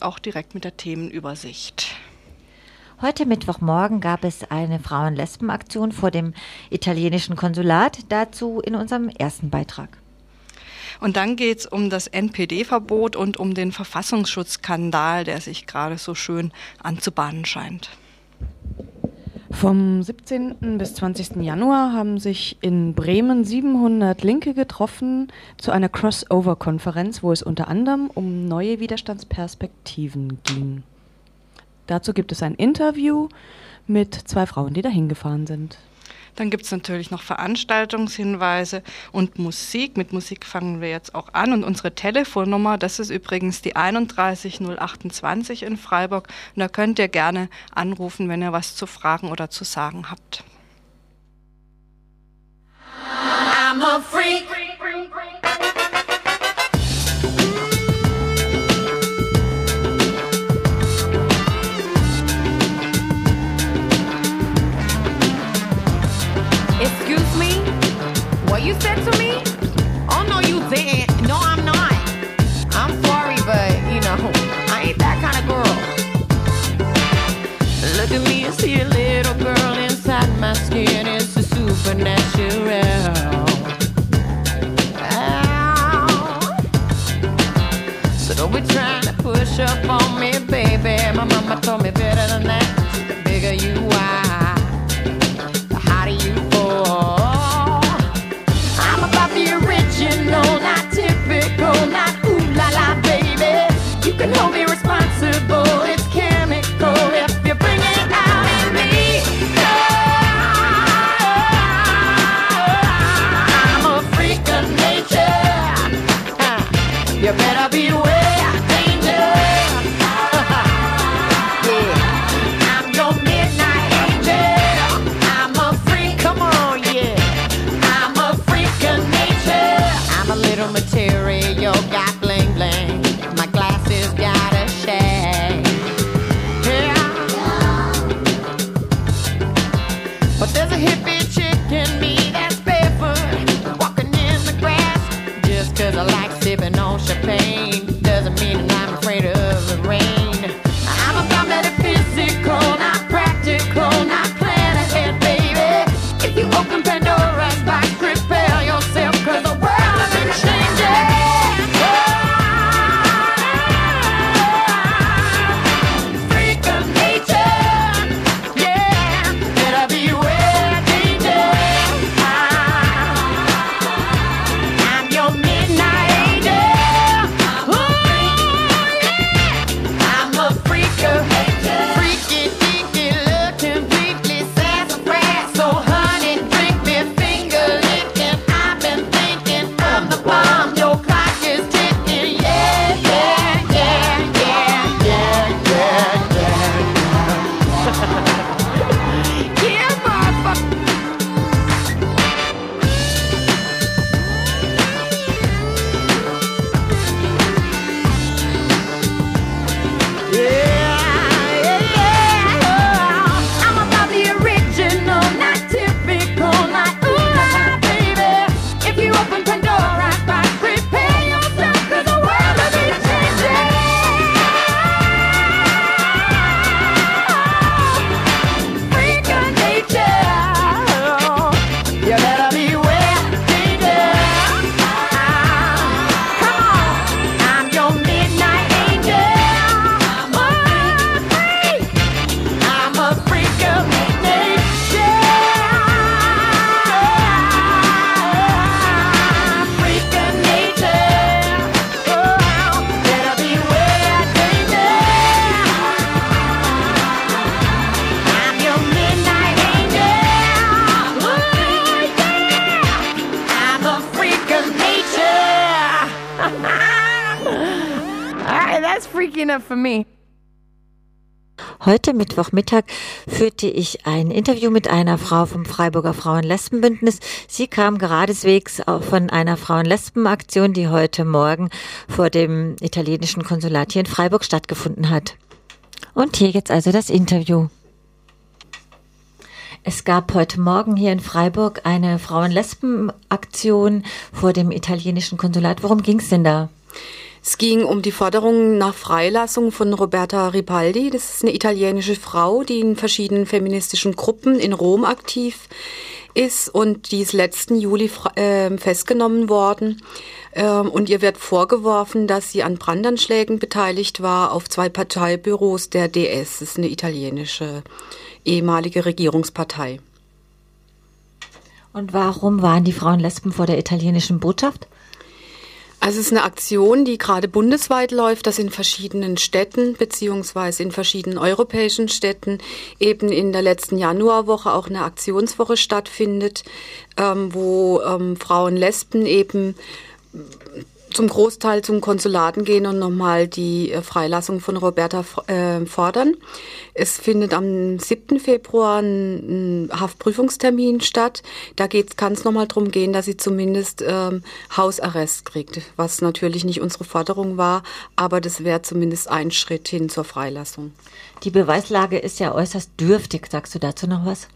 auch direkt mit der Themenübersicht. Heute Mittwochmorgen gab es eine Frauen-Lesben-Aktion vor dem italienischen Konsulat. Dazu in unserem ersten Beitrag. Und dann geht es um das NPD-Verbot und um den Verfassungsschutzskandal, der sich gerade so schön anzubahnen scheint. Vom 17. bis 20. Januar haben sich in Bremen 700 Linke getroffen zu einer Crossover-Konferenz, wo es unter anderem um neue Widerstandsperspektiven ging. Dazu gibt es ein Interview mit zwei Frauen, die dahin gefahren sind. Dann gibt es natürlich noch Veranstaltungshinweise und Musik. Mit Musik fangen wir jetzt auch an. Und unsere Telefonnummer, das ist übrigens die 31028 in Freiburg. Und da könnt ihr gerne anrufen, wenn ihr was zu fragen oder zu sagen habt. I'm a freak. Said to me? Heute Mittwochmittag führte ich ein Interview mit einer Frau vom Freiburger Frauen-Lesben-Bündnis. Sie kam geradeswegs von einer Frauen-Lesben-Aktion, die heute Morgen vor dem italienischen Konsulat hier in Freiburg stattgefunden hat. Und hier jetzt also das Interview. Es gab heute Morgen hier in Freiburg eine Frauen-Lesben-Aktion vor dem italienischen Konsulat. Worum ging es denn da? Es ging um die Forderung nach Freilassung von Roberta Ripaldi. Das ist eine italienische Frau, die in verschiedenen feministischen Gruppen in Rom aktiv ist und die ist letzten Juli äh, festgenommen worden. Ähm, und ihr wird vorgeworfen, dass sie an Brandanschlägen beteiligt war auf zwei Parteibüros der DS. Das ist eine italienische ehemalige Regierungspartei. Und warum waren die Frauen Lesben vor der italienischen Botschaft? Also es ist eine Aktion, die gerade bundesweit läuft, dass in verschiedenen Städten beziehungsweise in verschiedenen europäischen Städten eben in der letzten Januarwoche auch eine Aktionswoche stattfindet, ähm, wo ähm, Frauen Lesben eben zum Großteil zum Konsulaten gehen und nochmal die äh, Freilassung von Roberta äh, fordern. Es findet am 7. Februar ein, Haftprüfungstermin statt. Da kann es nochmal darum gehen, dass sie zumindest ähm, Hausarrest kriegt, was natürlich nicht unsere Forderung war, aber das wäre zumindest ein Schritt hin zur Freilassung. Die Beweislage ist ja äußerst dürftig. Sagst du dazu noch was?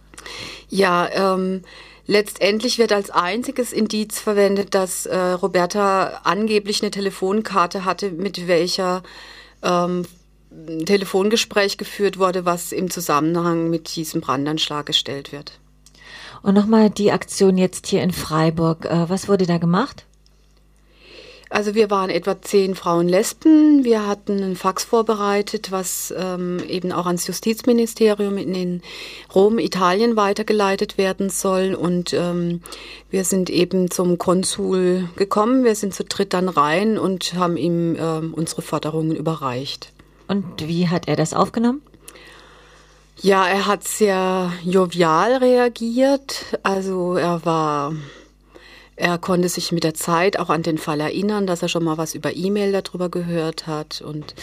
Ja, ähm, Letztendlich wird als einziges Indiz verwendet, dass äh, Roberta angeblich eine Telefonkarte hatte, mit welcher ähm, Telefongespräch geführt wurde, was im Zusammenhang mit diesem Brandanschlag gestellt wird. Und nochmal die Aktion jetzt hier in Freiburg. Äh, was wurde da gemacht? Also wir waren etwa zehn Frauen Lesben. Wir hatten ein Fax vorbereitet, was ähm, eben auch ans Justizministerium in, in Rom, Italien weitergeleitet werden soll. Und ähm, wir sind eben zum Konsul gekommen. Wir sind zu dritt dann rein und haben ihm ähm, unsere Forderungen überreicht. Und wie hat er das aufgenommen? Ja, er hat sehr jovial reagiert. Also er war er konnte sich mit der Zeit auch an den Fall erinnern, dass er schon mal was über E-Mail darüber gehört hat und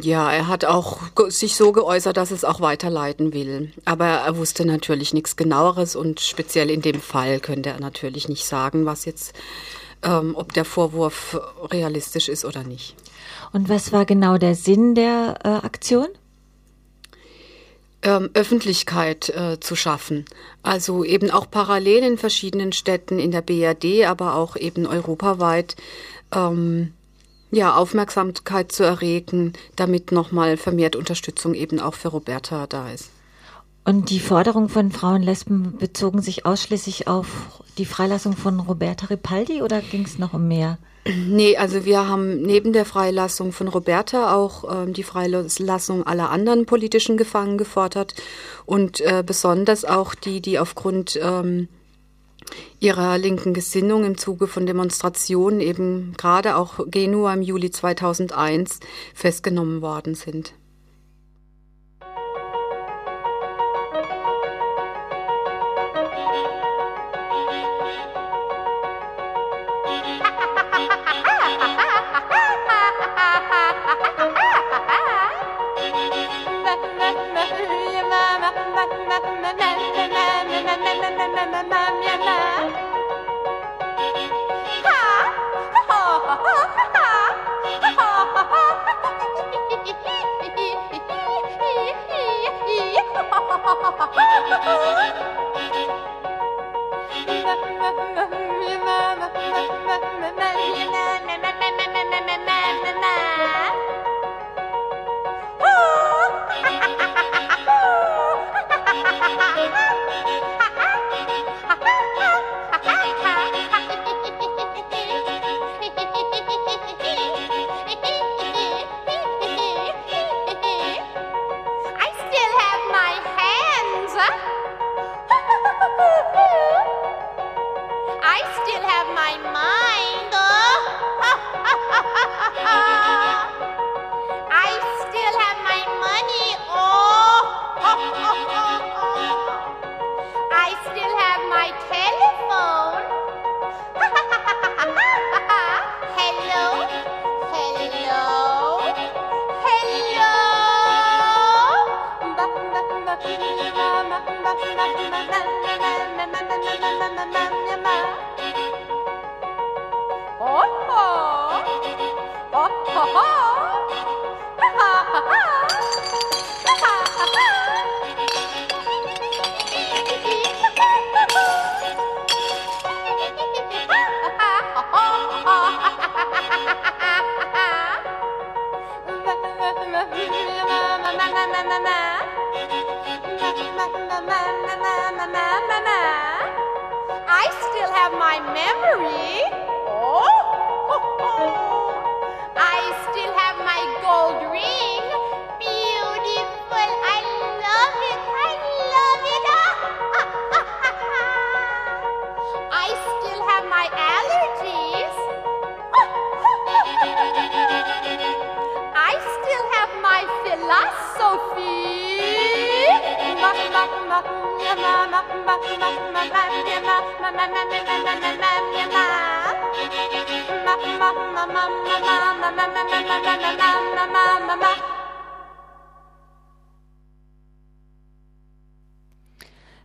ja, er hat auch sich so geäußert, dass es auch weiterleiten will. Aber er wusste natürlich nichts genaueres und speziell in dem Fall könnte er natürlich nicht sagen, was jetzt, ähm, ob der Vorwurf realistisch ist oder nicht. Und was war genau der Sinn der äh, Aktion? Ähm, Öffentlichkeit äh, zu schaffen. Also eben auch parallel in verschiedenen Städten in der BRD, aber auch eben europaweit ähm, ja, Aufmerksamkeit zu erregen, damit nochmal vermehrt Unterstützung eben auch für Roberta da ist. Und die Forderungen von Frauen Lesben bezogen sich ausschließlich auf die Freilassung von Roberta Ripaldi oder ging es noch um mehr? Nee, also wir haben neben der Freilassung von Roberta auch ähm, die Freilassung aller anderen politischen Gefangenen gefordert und äh, besonders auch die, die aufgrund ähm, ihrer linken Gesinnung im Zuge von Demonstrationen eben gerade auch Genua im Juli 2001 festgenommen worden sind.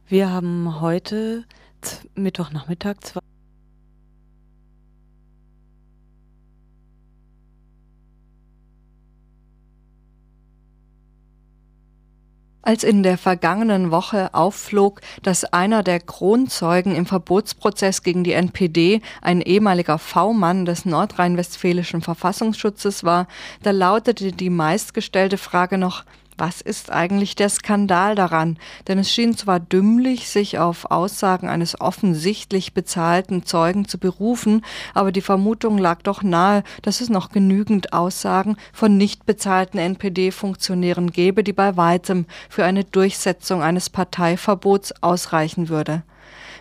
Wir haben heute Mittwochnachmittag zwei Als in der vergangenen Woche aufflog, dass einer der Kronzeugen im Verbotsprozess gegen die NPD ein ehemaliger V-Mann des nordrhein-westfälischen Verfassungsschutzes war, da lautete die meistgestellte Frage noch, was ist eigentlich der Skandal daran? Denn es schien zwar dümmlich, sich auf Aussagen eines offensichtlich bezahlten Zeugen zu berufen, aber die Vermutung lag doch nahe, dass es noch genügend Aussagen von nicht bezahlten NPD-Funktionären gäbe, die bei weitem für eine Durchsetzung eines Parteiverbots ausreichen würde.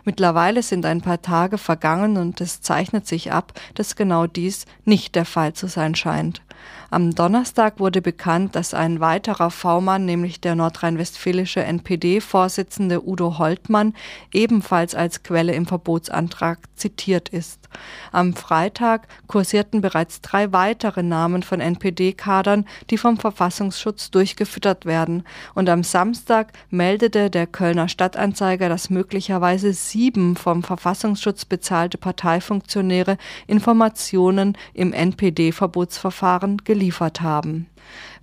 Mittlerweile sind ein paar Tage vergangen und es zeichnet sich ab, dass genau dies nicht der Fall zu sein scheint. Am Donnerstag wurde bekannt, dass ein weiterer V-Mann, nämlich der nordrhein-westfälische NPD-Vorsitzende Udo Holtmann, ebenfalls als Quelle im Verbotsantrag zitiert ist. Am Freitag kursierten bereits drei weitere Namen von NPD-Kadern, die vom Verfassungsschutz durchgefüttert werden. Und am Samstag meldete der Kölner Stadtanzeiger, dass möglicherweise sieben vom Verfassungsschutz bezahlte Parteifunktionäre Informationen im NPD-Verbotsverfahren geliefert haben.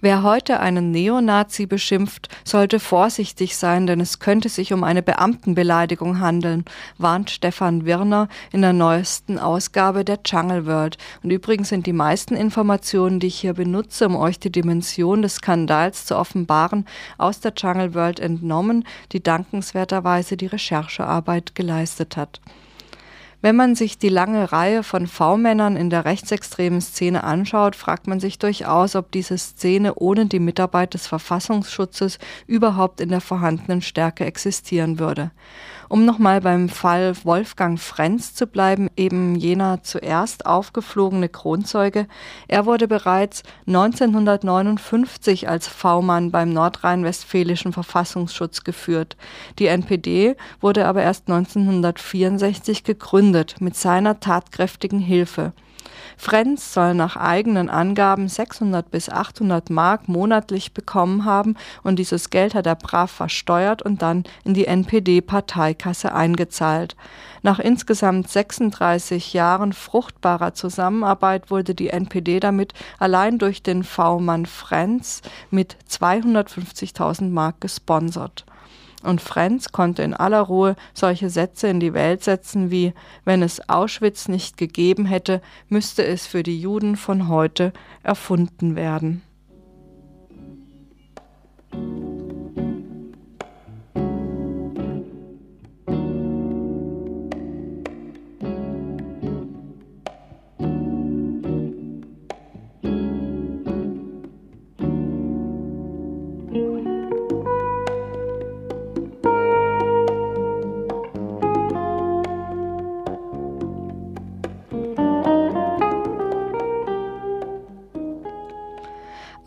Wer heute einen Neonazi beschimpft, sollte vorsichtig sein, denn es könnte sich um eine Beamtenbeleidigung handeln, warnt Stefan Wirner in der neuesten Ausgabe der Jungle World. Und übrigens sind die meisten Informationen, die ich hier benutze, um euch die Dimension des Skandals zu offenbaren, aus der Jungle World entnommen, die dankenswerterweise die Recherchearbeit geleistet hat. Wenn man sich die lange Reihe von V-Männern in der rechtsextremen Szene anschaut, fragt man sich durchaus, ob diese Szene ohne die Mitarbeit des Verfassungsschutzes überhaupt in der vorhandenen Stärke existieren würde. Um nochmal beim Fall Wolfgang Frenz zu bleiben, eben jener zuerst aufgeflogene Kronzeuge, er wurde bereits 1959 als V-Mann beim nordrhein-westfälischen Verfassungsschutz geführt. Die NPD wurde aber erst 1964 gegründet, mit seiner tatkräftigen Hilfe. Frenz soll nach eigenen Angaben 600 bis 800 Mark monatlich bekommen haben und dieses Geld hat er brav versteuert und dann in die NPD-Parteikasse eingezahlt. Nach insgesamt 36 Jahren fruchtbarer Zusammenarbeit wurde die NPD damit allein durch den V-Mann Frenz mit 250.000 Mark gesponsert. Und Frenz konnte in aller Ruhe solche Sätze in die Welt setzen wie wenn es Auschwitz nicht gegeben hätte, müsste es für die Juden von heute erfunden werden.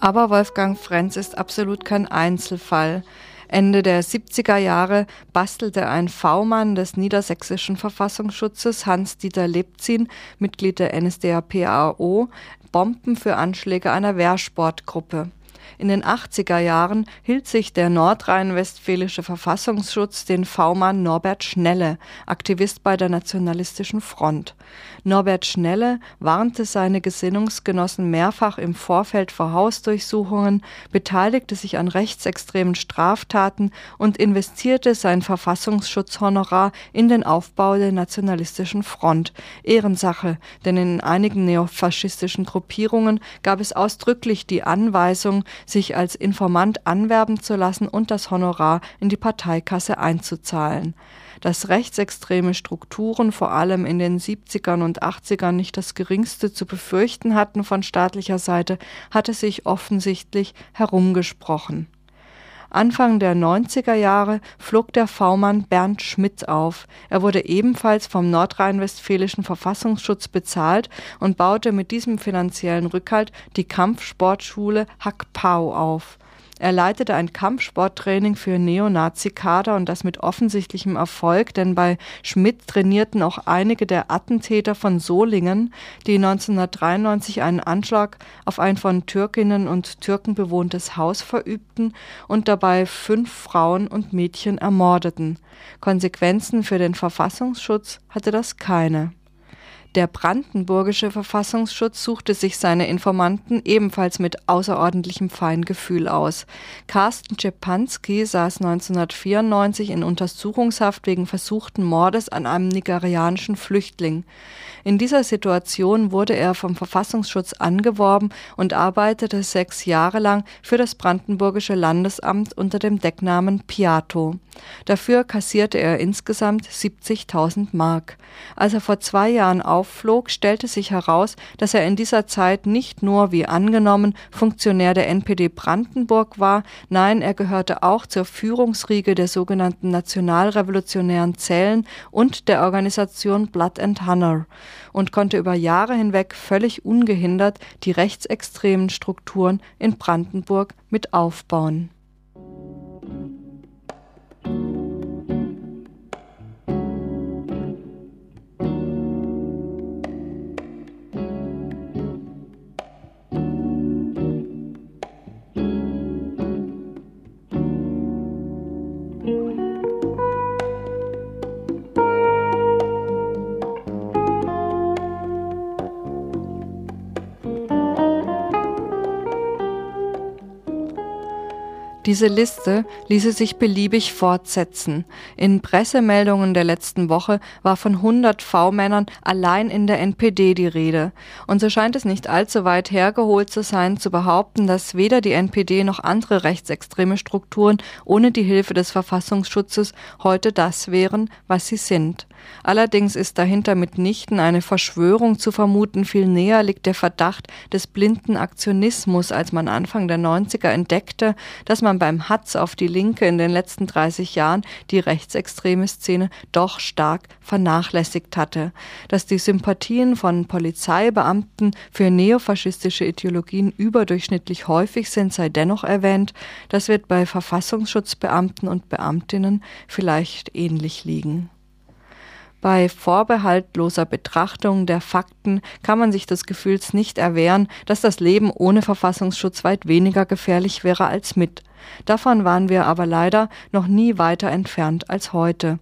Aber Wolfgang Frenz ist absolut kein Einzelfall. Ende der 70er Jahre bastelte ein V-Mann des niedersächsischen Verfassungsschutzes, Hans-Dieter Lebzin, Mitglied der NSDAP-AO, Bomben für Anschläge einer Wehrsportgruppe. In den 80er Jahren hielt sich der nordrhein-westfälische Verfassungsschutz den V-Mann Norbert Schnelle, Aktivist bei der Nationalistischen Front. Norbert Schnelle warnte seine Gesinnungsgenossen mehrfach im Vorfeld vor Hausdurchsuchungen, beteiligte sich an rechtsextremen Straftaten und investierte sein Verfassungsschutzhonorar in den Aufbau der Nationalistischen Front. Ehrensache, denn in einigen neofaschistischen Gruppierungen gab es ausdrücklich die Anweisung, sich als Informant anwerben zu lassen und das Honorar in die Parteikasse einzuzahlen. Dass rechtsextreme Strukturen vor allem in den 70ern und 80ern nicht das geringste zu befürchten hatten von staatlicher Seite, hatte sich offensichtlich herumgesprochen. Anfang der 90er Jahre flog der V-Mann Bernd Schmidt auf. Er wurde ebenfalls vom nordrhein-westfälischen Verfassungsschutz bezahlt und baute mit diesem finanziellen Rückhalt die Kampfsportschule Hack Pau auf. Er leitete ein Kampfsporttraining für Neonazi-Kader und das mit offensichtlichem Erfolg, denn bei Schmidt trainierten auch einige der Attentäter von Solingen, die 1993 einen Anschlag auf ein von Türkinnen und Türken bewohntes Haus verübten und dabei fünf Frauen und Mädchen ermordeten. Konsequenzen für den Verfassungsschutz hatte das keine. Der brandenburgische Verfassungsschutz suchte sich seine Informanten ebenfalls mit außerordentlichem Feingefühl aus. Carsten Czepanski saß 1994 in Untersuchungshaft wegen versuchten Mordes an einem nigerianischen Flüchtling. In dieser Situation wurde er vom Verfassungsschutz angeworben und arbeitete sechs Jahre lang für das Brandenburgische Landesamt unter dem Decknamen Piato. Dafür kassierte er insgesamt 70.000 Mark. Als er vor zwei Jahren aufflog, stellte sich heraus, dass er in dieser Zeit nicht nur, wie angenommen, Funktionär der NPD Brandenburg war, nein, er gehörte auch zur Führungsriege der sogenannten nationalrevolutionären Zellen und der Organisation Blood and Honor und konnte über Jahre hinweg völlig ungehindert die rechtsextremen Strukturen in Brandenburg mit aufbauen. Diese Liste ließe sich beliebig fortsetzen. In Pressemeldungen der letzten Woche war von 100 V-Männern allein in der NPD die Rede. Und so scheint es nicht allzu weit hergeholt zu sein, zu behaupten, dass weder die NPD noch andere rechtsextreme Strukturen ohne die Hilfe des Verfassungsschutzes heute das wären, was sie sind. Allerdings ist dahinter mitnichten eine Verschwörung zu vermuten, viel näher liegt der Verdacht des blinden Aktionismus, als man Anfang der 90er entdeckte, dass man beim Hatz auf die Linke in den letzten 30 Jahren die rechtsextreme Szene doch stark vernachlässigt hatte. Dass die Sympathien von Polizeibeamten für neofaschistische Ideologien überdurchschnittlich häufig sind, sei dennoch erwähnt, das wird bei Verfassungsschutzbeamten und Beamtinnen vielleicht ähnlich liegen. Bei vorbehaltloser Betrachtung der Fakten kann man sich des Gefühls nicht erwehren, dass das Leben ohne Verfassungsschutz weit weniger gefährlich wäre als mit. Davon waren wir aber leider noch nie weiter entfernt als heute.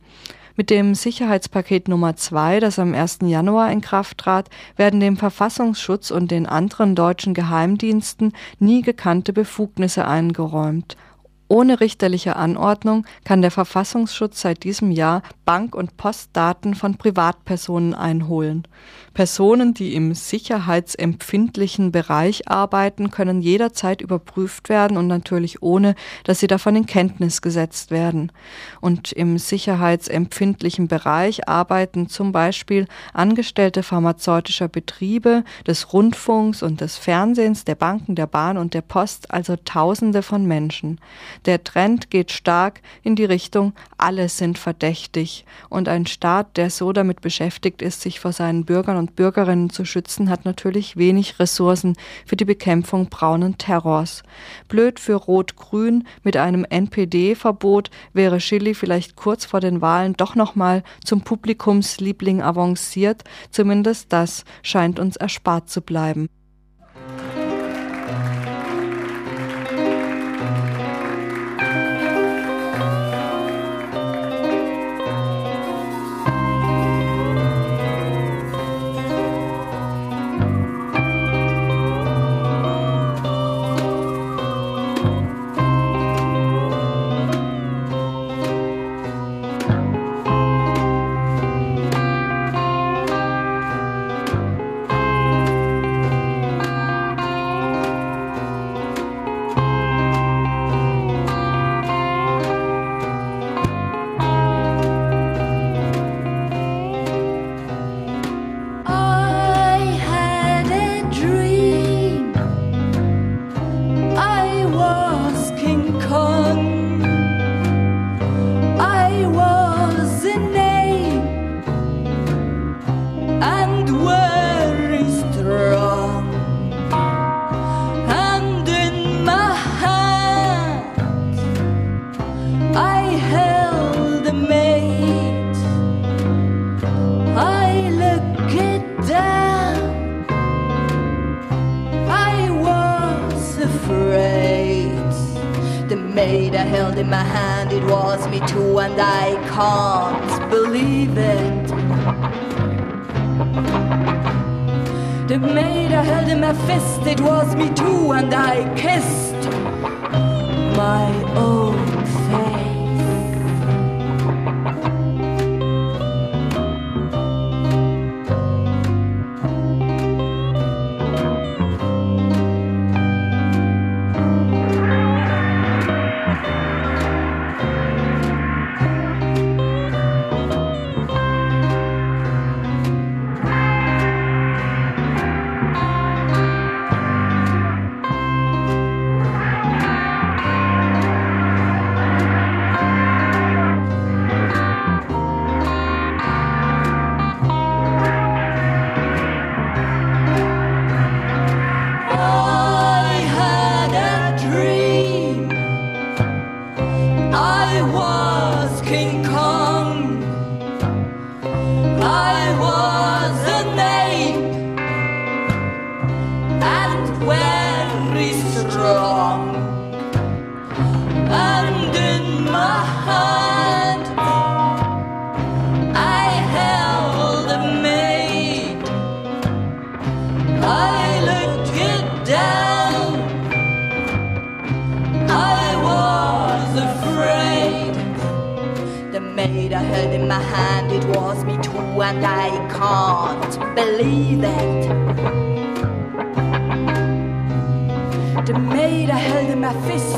Mit dem Sicherheitspaket Nummer 2, das am 1. Januar in Kraft trat, werden dem Verfassungsschutz und den anderen deutschen Geheimdiensten nie gekannte Befugnisse eingeräumt. Ohne richterliche Anordnung kann der Verfassungsschutz seit diesem Jahr Bank- und Postdaten von Privatpersonen einholen. Personen, die im sicherheitsempfindlichen Bereich arbeiten, können jederzeit überprüft werden und natürlich ohne, dass sie davon in Kenntnis gesetzt werden. Und im sicherheitsempfindlichen Bereich arbeiten zum Beispiel Angestellte pharmazeutischer Betriebe, des Rundfunks und des Fernsehens, der Banken, der Bahn und der Post, also Tausende von Menschen. Der Trend geht stark in die Richtung, alle sind verdächtig. Und ein Staat, der so damit beschäftigt ist, sich vor seinen Bürgern und Bürgerinnen zu schützen, hat natürlich wenig Ressourcen für die Bekämpfung braunen Terrors. Blöd für Rot-Grün mit einem NPD-Verbot wäre Chili vielleicht kurz vor den Wahlen doch nochmal zum Publikumsliebling avanciert. Zumindest das scheint uns erspart zu bleiben. Maid I held in my hand, it was me too, and I can't believe it. The maid I held in my fist, it was me too, and I kissed my own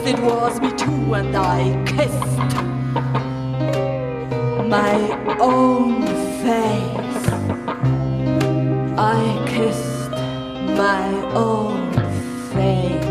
it was me too, and I kissed my own face. I kissed my own face.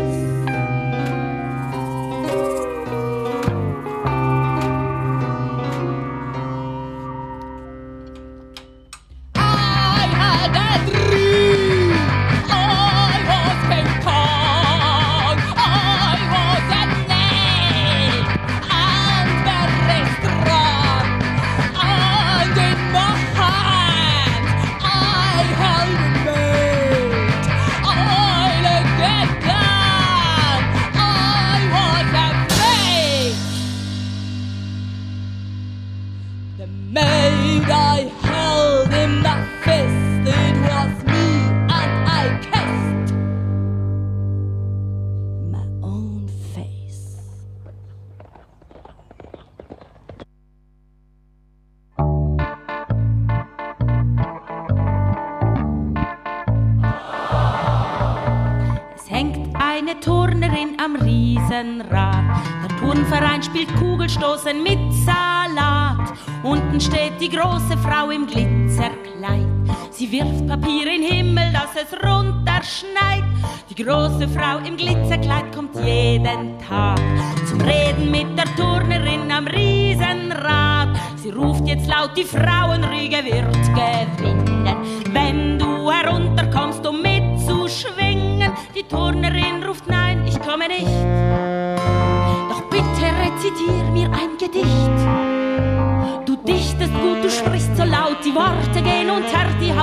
Die große Frau im Glitzerkleid. Sie wirft Papier in den Himmel, dass es runterschneit. Die große Frau im Glitzerkleid kommt jeden Tag zum Reden mit der Turnerin am Riesenrad. Sie ruft jetzt laut, die Frauenriege wird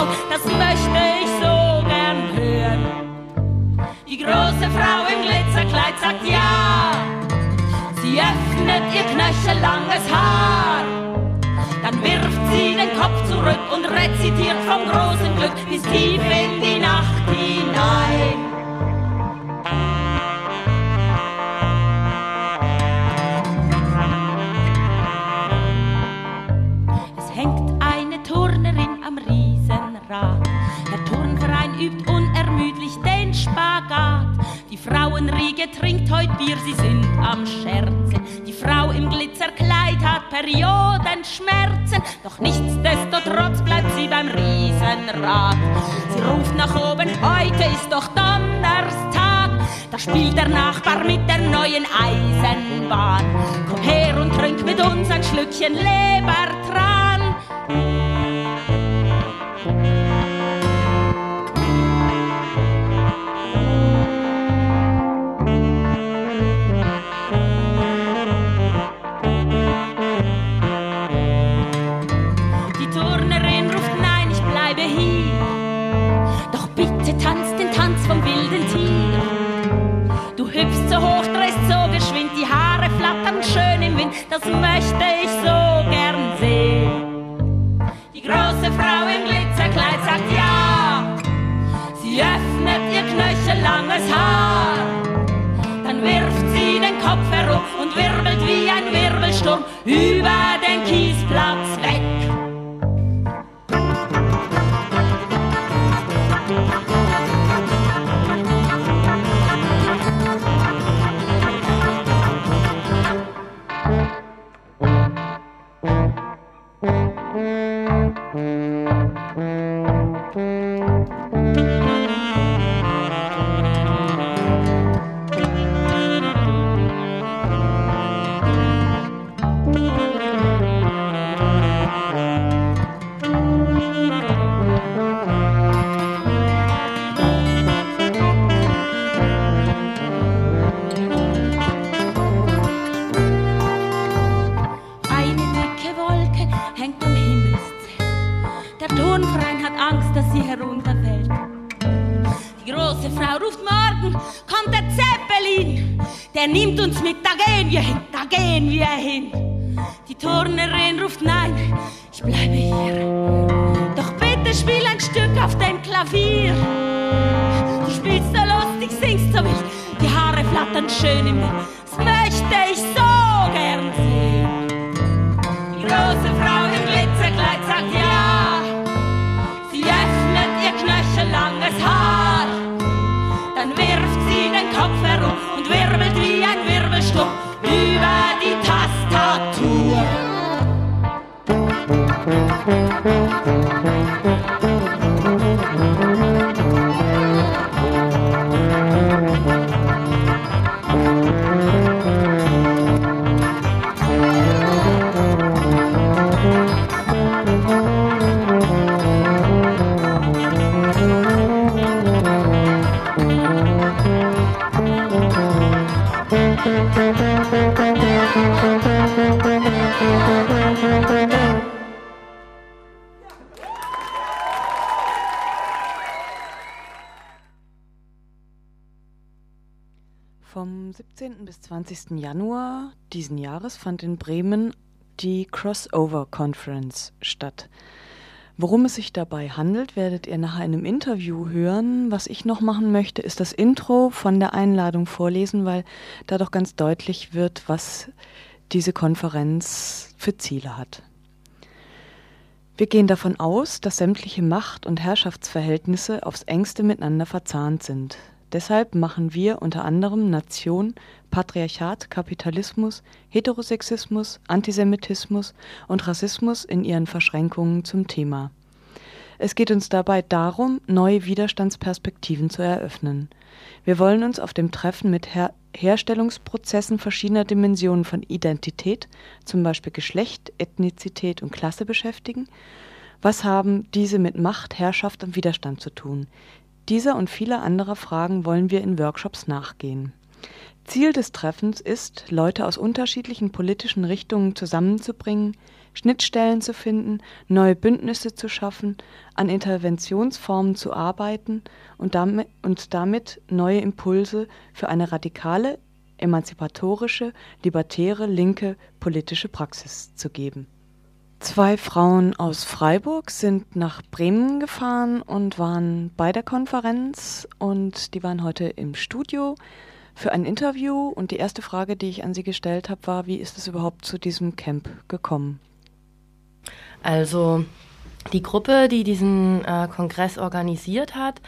Haut, das möchte ich so gern hören. Die große Frau im Glitzerkleid sagt ja. Sie öffnet ihr knöchellanges Haar. Dann wirft sie den Kopf zurück und rezitiert vom großen Glück bis tief in die Nacht hinein. Die Frauenriege trinkt heut Bier, sie sind am Scherzen. Die Frau im Glitzerkleid hat Periodenschmerzen. Doch nichtsdestotrotz bleibt sie beim Riesenrad. Sie ruft nach oben, heute ist doch Donnerstag. Da spielt der Nachbar mit der neuen Eisenbahn. Komm her und trink mit uns ein Schlückchen Lebertran. Das möchte ich so gern sehen. Die große Frau im Glitzerkleid sagt ja, sie öffnet ihr knöchellanges Haar. Dann wirft sie den Kopf herum und wirbelt wie ein Wirbelsturm über den Kiesplatz weg. Vom 17. bis 20. Januar diesen Jahres fand in Bremen die Crossover Conference statt. Worum es sich dabei handelt, werdet ihr nach einem Interview hören. Was ich noch machen möchte, ist das Intro von der Einladung vorlesen, weil da doch ganz deutlich wird, was diese Konferenz für Ziele hat. Wir gehen davon aus, dass sämtliche Macht- und Herrschaftsverhältnisse aufs engste miteinander verzahnt sind. Deshalb machen wir unter anderem Nation, Patriarchat, Kapitalismus, Heterosexismus, Antisemitismus und Rassismus in ihren Verschränkungen zum Thema. Es geht uns dabei darum, neue Widerstandsperspektiven zu eröffnen. Wir wollen uns auf dem Treffen mit Her Herstellungsprozessen verschiedener Dimensionen von Identität, zum Beispiel Geschlecht, Ethnizität und Klasse beschäftigen. Was haben diese mit Macht, Herrschaft und Widerstand zu tun? Dieser und viele anderer Fragen wollen wir in Workshops nachgehen. Ziel des Treffens ist, Leute aus unterschiedlichen politischen Richtungen zusammenzubringen, Schnittstellen zu finden, neue Bündnisse zu schaffen, an Interventionsformen zu arbeiten und damit, und damit neue Impulse für eine radikale, emanzipatorische, libertäre, linke politische Praxis zu geben. Zwei Frauen aus Freiburg sind nach Bremen gefahren und waren bei der Konferenz und die waren heute im Studio für ein Interview und die erste Frage, die ich an sie gestellt habe, war, wie ist es überhaupt zu diesem Camp gekommen? Also die Gruppe, die diesen äh, Kongress organisiert hat,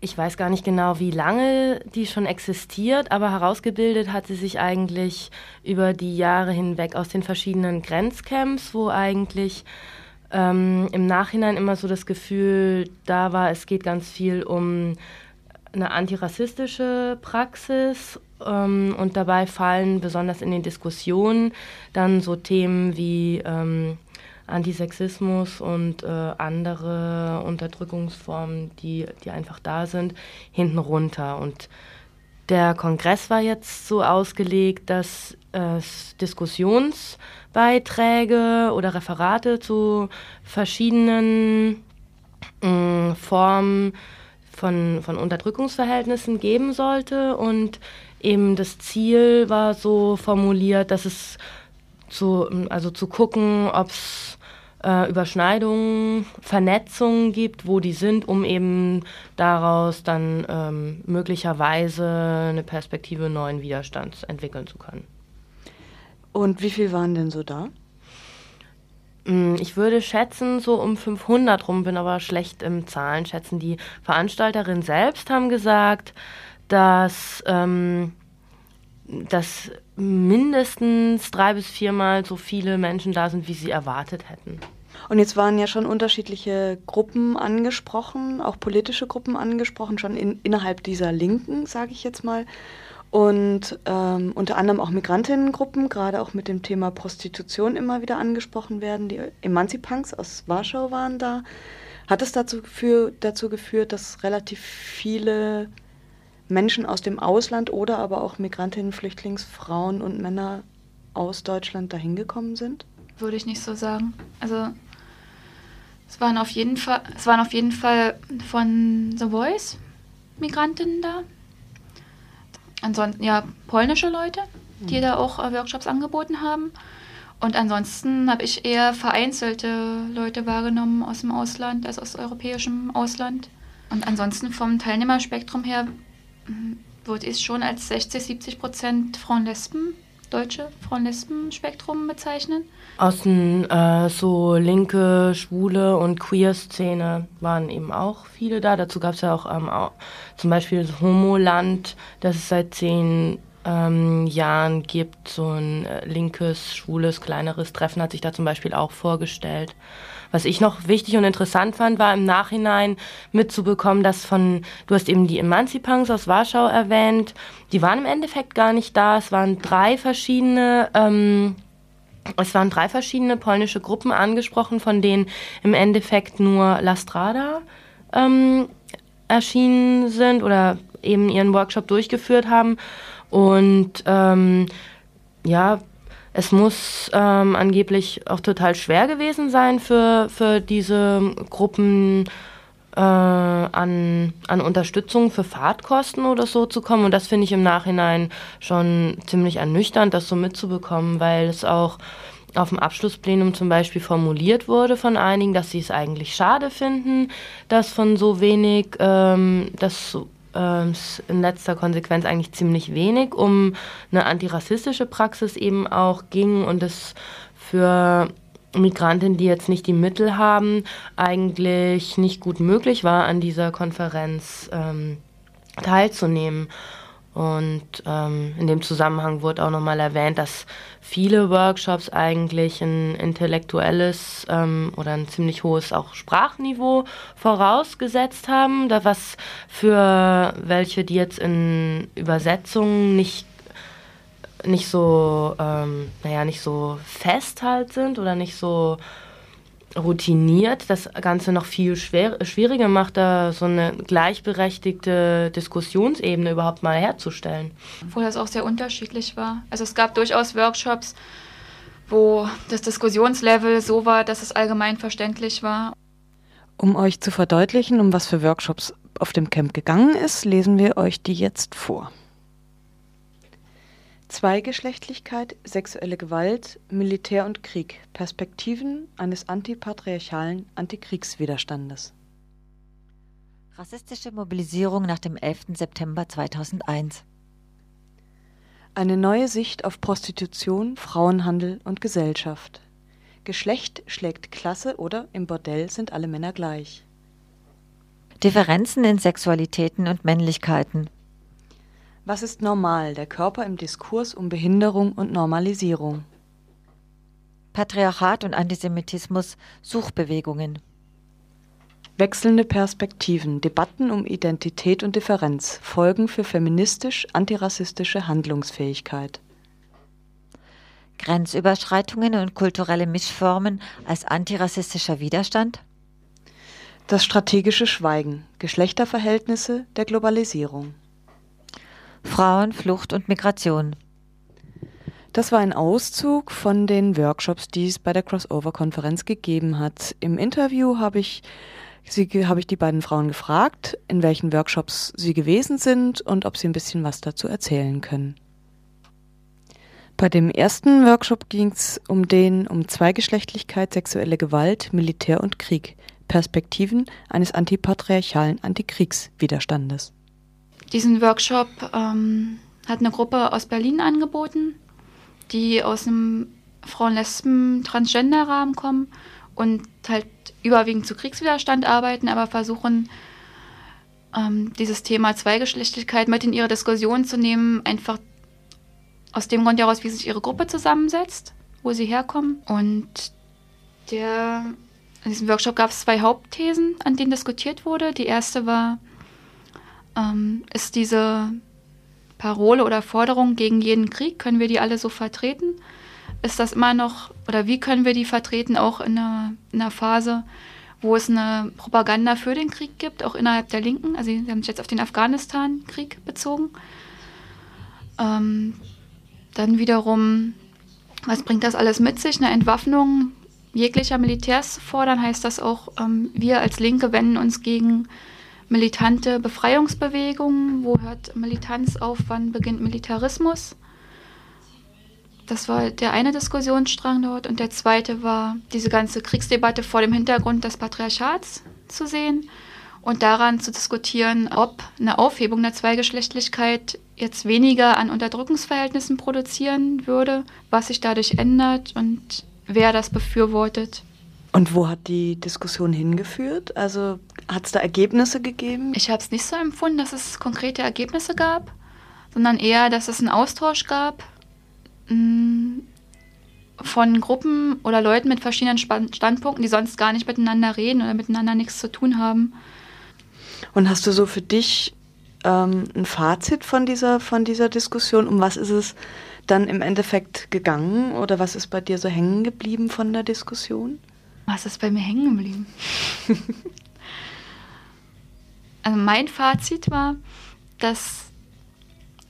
ich weiß gar nicht genau, wie lange die schon existiert, aber herausgebildet hat sie sich eigentlich über die Jahre hinweg aus den verschiedenen Grenzcamps, wo eigentlich ähm, im Nachhinein immer so das Gefühl da war, es geht ganz viel um eine antirassistische Praxis ähm, und dabei fallen besonders in den Diskussionen dann so Themen wie ähm, Antisexismus und äh, andere Unterdrückungsformen, die, die einfach da sind, hinten runter. Und der Kongress war jetzt so ausgelegt, dass es Diskussionsbeiträge oder Referate zu verschiedenen äh, Formen von, von Unterdrückungsverhältnissen geben sollte. Und eben das Ziel war so formuliert, dass es zu, also zu gucken, ob es äh, Überschneidungen, Vernetzungen gibt, wo die sind, um eben daraus dann ähm, möglicherweise eine Perspektive neuen Widerstands entwickeln zu können. Und wie viel waren denn so da? Mm, ich würde schätzen, so um 500 rum, bin aber schlecht im Zahlen schätzen. Die Veranstalterinnen selbst haben gesagt, dass, ähm, dass mindestens drei bis viermal so viele Menschen da sind, wie sie erwartet hätten. Und jetzt waren ja schon unterschiedliche Gruppen angesprochen, auch politische Gruppen angesprochen, schon in, innerhalb dieser Linken, sage ich jetzt mal. Und ähm, unter anderem auch Migrantinnengruppen, gerade auch mit dem Thema Prostitution immer wieder angesprochen werden. Die Emanzipunks aus Warschau waren da. Hat es dazu, dazu geführt, dass relativ viele Menschen aus dem Ausland oder aber auch Migrantinnen, Flüchtlingsfrauen und Männer aus Deutschland dahin gekommen sind? Würde ich nicht so sagen. Also es waren auf jeden Fall, es waren auf jeden Fall von The Voice Migrantinnen da. Ansonsten ja polnische Leute, die mhm. da auch äh, Workshops angeboten haben. Und ansonsten habe ich eher vereinzelte Leute wahrgenommen aus dem Ausland, also aus europäischem Ausland. Und ansonsten vom Teilnehmerspektrum her wurde es schon als 60, 70 Prozent Frauen-Lesben, deutsche Frauen-Lesben-Spektrum bezeichnen. Aus äh, so linke, schwule und queer-Szene waren eben auch viele da. Dazu gab es ja auch, ähm, auch zum Beispiel das Homoland, das es seit zehn ähm, Jahren gibt. So ein äh, linkes, schwules, kleineres Treffen hat sich da zum Beispiel auch vorgestellt. Was ich noch wichtig und interessant fand, war im Nachhinein mitzubekommen, dass von, du hast eben die Emanzipunks aus Warschau erwähnt, die waren im Endeffekt gar nicht da. Es waren drei verschiedene, ähm, es waren drei verschiedene polnische Gruppen angesprochen, von denen im Endeffekt nur La Strada ähm, erschienen sind oder eben ihren Workshop durchgeführt haben. Und ähm, ja, es muss ähm, angeblich auch total schwer gewesen sein für, für diese Gruppen äh, an, an Unterstützung für Fahrtkosten oder so zu kommen. Und das finde ich im Nachhinein schon ziemlich ernüchternd, das so mitzubekommen, weil es auch auf dem Abschlussplenum zum Beispiel formuliert wurde von einigen, dass sie es eigentlich schade finden, dass von so wenig, ähm, dass in letzter Konsequenz eigentlich ziemlich wenig um eine antirassistische Praxis eben auch ging und es für Migrantinnen, die jetzt nicht die Mittel haben, eigentlich nicht gut möglich war, an dieser Konferenz ähm, teilzunehmen. Und ähm, in dem Zusammenhang wurde auch nochmal erwähnt, dass viele Workshops eigentlich ein intellektuelles ähm, oder ein ziemlich hohes auch Sprachniveau vorausgesetzt haben, da was für welche, die jetzt in Übersetzungen nicht nicht so, ähm, naja, nicht so fest halt sind oder nicht so routiniert das Ganze noch viel schwer, schwieriger macht, da so eine gleichberechtigte Diskussionsebene überhaupt mal herzustellen. Obwohl das auch sehr unterschiedlich war. Also es gab durchaus Workshops, wo das Diskussionslevel so war, dass es allgemein verständlich war. Um euch zu verdeutlichen, um was für Workshops auf dem Camp gegangen ist, lesen wir euch die jetzt vor. Zweigeschlechtlichkeit, sexuelle Gewalt, Militär und Krieg. Perspektiven eines antipatriarchalen Antikriegswiderstandes. Rassistische Mobilisierung nach dem 11. September 2001. Eine neue Sicht auf Prostitution, Frauenhandel und Gesellschaft. Geschlecht schlägt Klasse oder im Bordell sind alle Männer gleich. Differenzen in Sexualitäten und Männlichkeiten. Was ist normal? Der Körper im Diskurs um Behinderung und Normalisierung. Patriarchat und Antisemitismus, Suchbewegungen. Wechselnde Perspektiven, Debatten um Identität und Differenz, Folgen für feministisch-antirassistische Handlungsfähigkeit. Grenzüberschreitungen und kulturelle Mischformen als antirassistischer Widerstand? Das strategische Schweigen, Geschlechterverhältnisse der Globalisierung. Frauen, Flucht und Migration. Das war ein Auszug von den Workshops, die es bei der Crossover-Konferenz gegeben hat. Im Interview habe ich Sie habe ich die beiden Frauen gefragt, in welchen Workshops sie gewesen sind und ob sie ein bisschen was dazu erzählen können. Bei dem ersten Workshop ging es um den um Zweigeschlechtlichkeit, sexuelle Gewalt, Militär und Krieg, Perspektiven eines antipatriarchalen Antikriegswiderstandes. Diesen Workshop ähm, hat eine Gruppe aus Berlin angeboten, die aus einem Frauen-Lesben-Transgender-Rahmen kommen und halt überwiegend zu Kriegswiderstand arbeiten, aber versuchen, ähm, dieses Thema Zweigeschlechtlichkeit mit in ihre Diskussion zu nehmen, einfach aus dem Grund heraus, wie sich ihre Gruppe zusammensetzt, wo sie herkommen. Und der, in diesem Workshop gab es zwei Hauptthesen, an denen diskutiert wurde. Die erste war, ähm, ist diese Parole oder Forderung gegen jeden Krieg, können wir die alle so vertreten? ist das immer noch, oder wie können wir die vertreten, auch in einer, in einer Phase, wo es eine Propaganda für den Krieg gibt, auch innerhalb der Linken. Also sie haben sich jetzt auf den Afghanistan-Krieg bezogen. Ähm, dann wiederum, was bringt das alles mit sich? Eine Entwaffnung jeglicher Militärs zu fordern, heißt das auch, ähm, wir als Linke wenden uns gegen militante Befreiungsbewegungen. Wo hört Militanz auf? Wann beginnt Militarismus? Das war der eine Diskussionsstrang dort. Und der zweite war diese ganze Kriegsdebatte vor dem Hintergrund des Patriarchats zu sehen und daran zu diskutieren, ob eine Aufhebung der Zweigeschlechtlichkeit jetzt weniger an Unterdrückungsverhältnissen produzieren würde, was sich dadurch ändert und wer das befürwortet. Und wo hat die Diskussion hingeführt? Also hat es da Ergebnisse gegeben? Ich habe es nicht so empfunden, dass es konkrete Ergebnisse gab, sondern eher, dass es einen Austausch gab Mm, von Gruppen oder Leuten mit verschiedenen Standpunkten, die sonst gar nicht miteinander reden oder miteinander nichts zu tun haben. Und hast du so für dich ähm, ein Fazit von dieser, von dieser Diskussion? Um was ist es dann im Endeffekt gegangen oder was ist bei dir so hängen geblieben von der Diskussion? Was ist bei mir hängen geblieben? also mein Fazit war, dass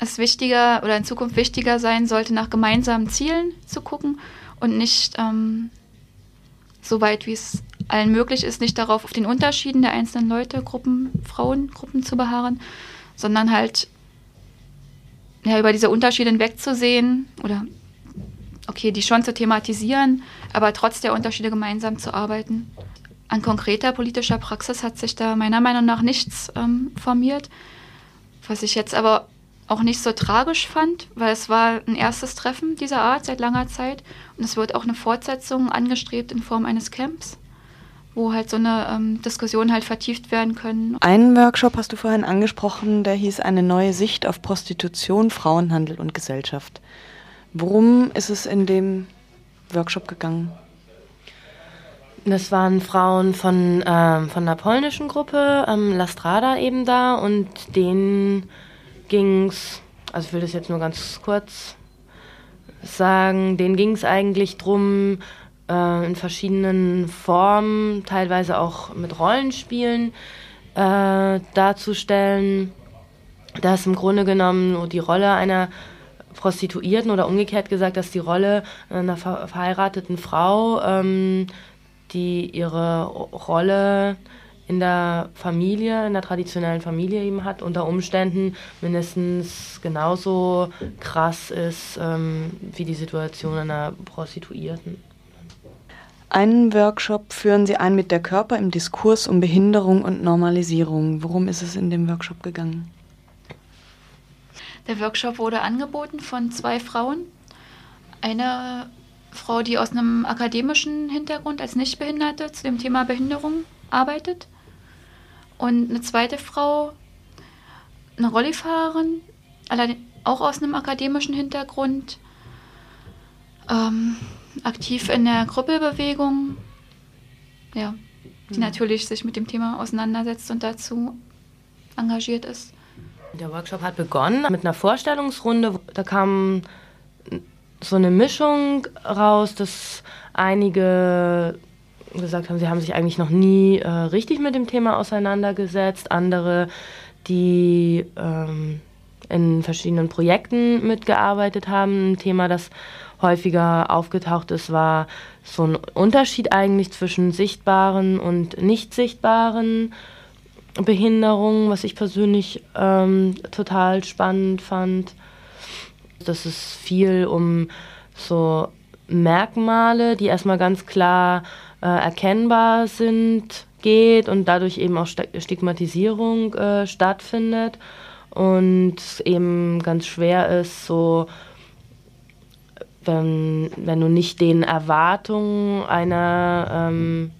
es wichtiger oder in Zukunft wichtiger sein sollte, nach gemeinsamen Zielen zu gucken und nicht ähm, so weit wie es allen möglich ist, nicht darauf auf den Unterschieden der einzelnen Leute, Gruppen, Frauengruppen zu beharren, sondern halt ja, über diese Unterschiede hinwegzusehen oder okay, die schon zu thematisieren, aber trotz der Unterschiede gemeinsam zu arbeiten. An konkreter politischer Praxis hat sich da meiner Meinung nach nichts ähm, formiert. Was ich jetzt aber auch nicht so tragisch fand, weil es war ein erstes Treffen dieser Art seit langer Zeit und es wird auch eine Fortsetzung angestrebt in Form eines Camps, wo halt so eine ähm, Diskussion halt vertieft werden können. Einen Workshop hast du vorhin angesprochen, der hieß eine neue Sicht auf Prostitution, Frauenhandel und Gesellschaft. Worum ist es in dem Workshop gegangen? Das waren Frauen von, ähm, von einer polnischen Gruppe, ähm, La Strada eben da und denen ging es, also ich will das jetzt nur ganz kurz sagen, denen ging es eigentlich darum, äh, in verschiedenen Formen, teilweise auch mit Rollenspielen, äh, darzustellen, dass im Grunde genommen die Rolle einer Prostituierten oder umgekehrt gesagt, dass die Rolle einer ver verheirateten Frau, ähm, die ihre Rolle in der Familie, in der traditionellen Familie eben hat, unter Umständen mindestens genauso krass ist ähm, wie die Situation einer Prostituierten. Einen Workshop führen Sie ein mit der Körper im Diskurs um Behinderung und Normalisierung. Worum ist es in dem Workshop gegangen? Der Workshop wurde angeboten von zwei Frauen. Eine Frau, die aus einem akademischen Hintergrund als Nichtbehinderte zu dem Thema Behinderung arbeitet und eine zweite Frau, eine Rollifahrerin, allein auch aus einem akademischen Hintergrund, ähm, aktiv in der Krüppelbewegung, ja, die mhm. natürlich sich mit dem Thema auseinandersetzt und dazu engagiert ist. Der Workshop hat begonnen mit einer Vorstellungsrunde. Da kam so eine Mischung raus, dass einige gesagt haben, sie haben sich eigentlich noch nie äh, richtig mit dem Thema auseinandergesetzt. Andere, die ähm, in verschiedenen Projekten mitgearbeitet haben. Ein Thema, das häufiger aufgetaucht ist, war so ein Unterschied eigentlich zwischen sichtbaren und nicht sichtbaren Behinderungen, was ich persönlich ähm, total spannend fand. Dass es viel um so Merkmale, die erstmal ganz klar äh, erkennbar sind, geht und dadurch eben auch Stigmatisierung äh, stattfindet und eben ganz schwer ist, so wenn, wenn du nicht den Erwartungen einer, ähm,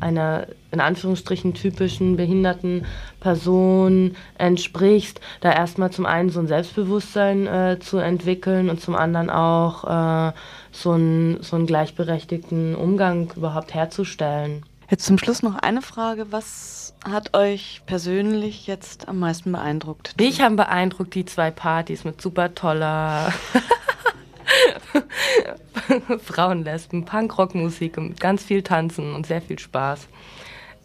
einer in Anführungsstrichen typischen behinderten Person entsprichst, da erstmal zum einen so ein Selbstbewusstsein äh, zu entwickeln und zum anderen auch äh, so, ein, so einen gleichberechtigten Umgang überhaupt herzustellen. Jetzt zum Schluss noch eine Frage. Was hat euch persönlich jetzt am meisten beeindruckt? Mich haben beeindruckt die zwei Partys mit super toller Frauenlesben, Punkrockmusik und ganz viel Tanzen und sehr viel Spaß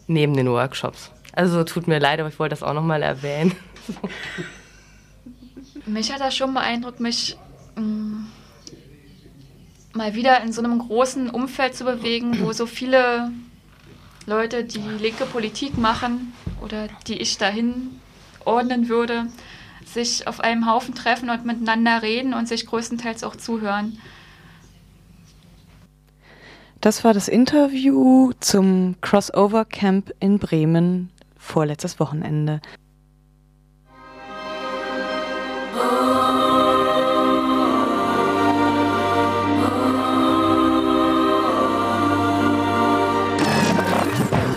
neben den Workshops. Also tut mir leid, aber ich wollte das auch nochmal erwähnen. mich hat das schon beeindruckt, mich mm, mal wieder in so einem großen Umfeld zu bewegen, wo so viele Leute, die linke Politik machen oder die ich dahin ordnen würde, sich auf einem Haufen treffen und miteinander reden und sich größtenteils auch zuhören. Das war das Interview zum Crossover Camp in Bremen vorletztes Wochenende.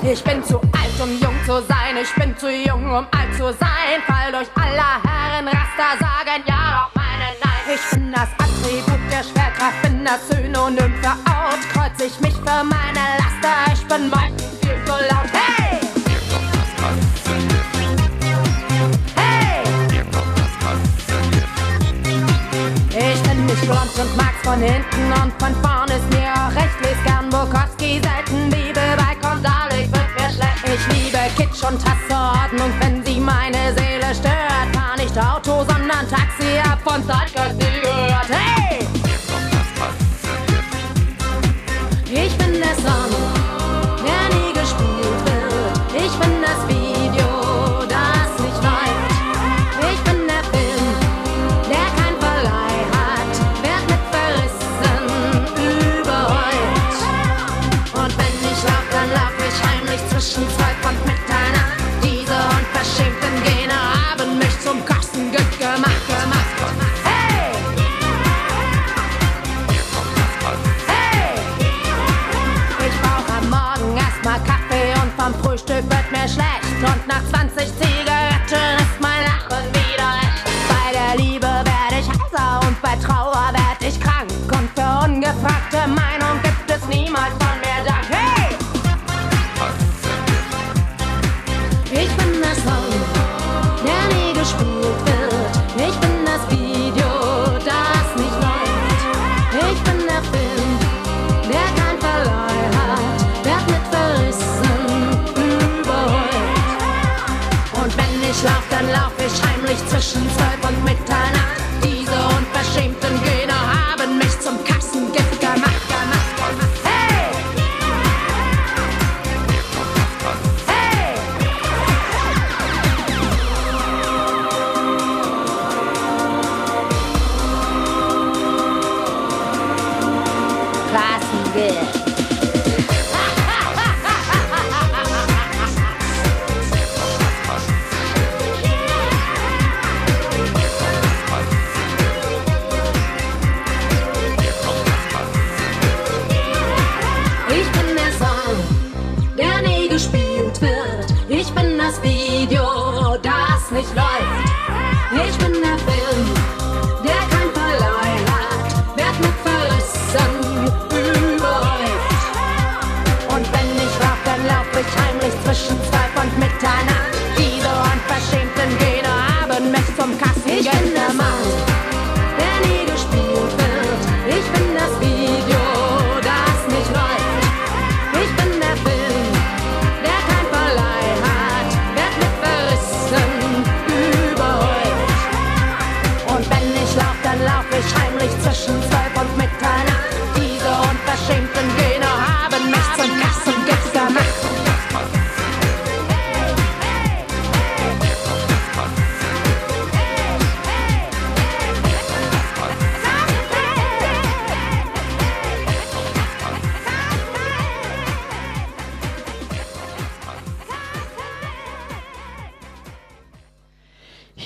Ich bin zu Ich bin zu jung, um alt zu sein. Fall durch aller Herren Raster, sagen ja, doch meine Nein. Ich bin das Attribut der Schwerkraft, bin das Synonym für out. Kreuz ich mich für meine Laster. Ich bin morgen viel zu laut. Hey! Hey! Ich bin nicht blond und mag's von hinten und von vorn ist mir und hasse Ordnung, wenn sie meine Seele stört. Fahr nicht Auto, sondern Taxi ab von Zeitgeist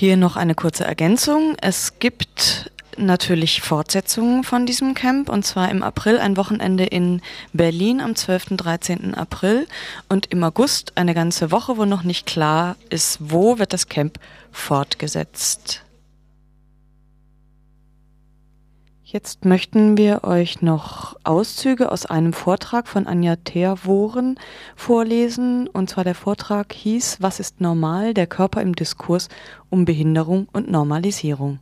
Hier noch eine kurze Ergänzung. Es gibt natürlich Fortsetzungen von diesem Camp und zwar im April ein Wochenende in Berlin am 12. und 13. April und im August eine ganze Woche, wo noch nicht klar ist, wo wird das Camp fortgesetzt. Jetzt möchten wir euch noch Auszüge aus einem Vortrag von Anja Theerwohren vorlesen. Und zwar der Vortrag hieß Was ist normal? Der Körper im Diskurs um Behinderung und Normalisierung.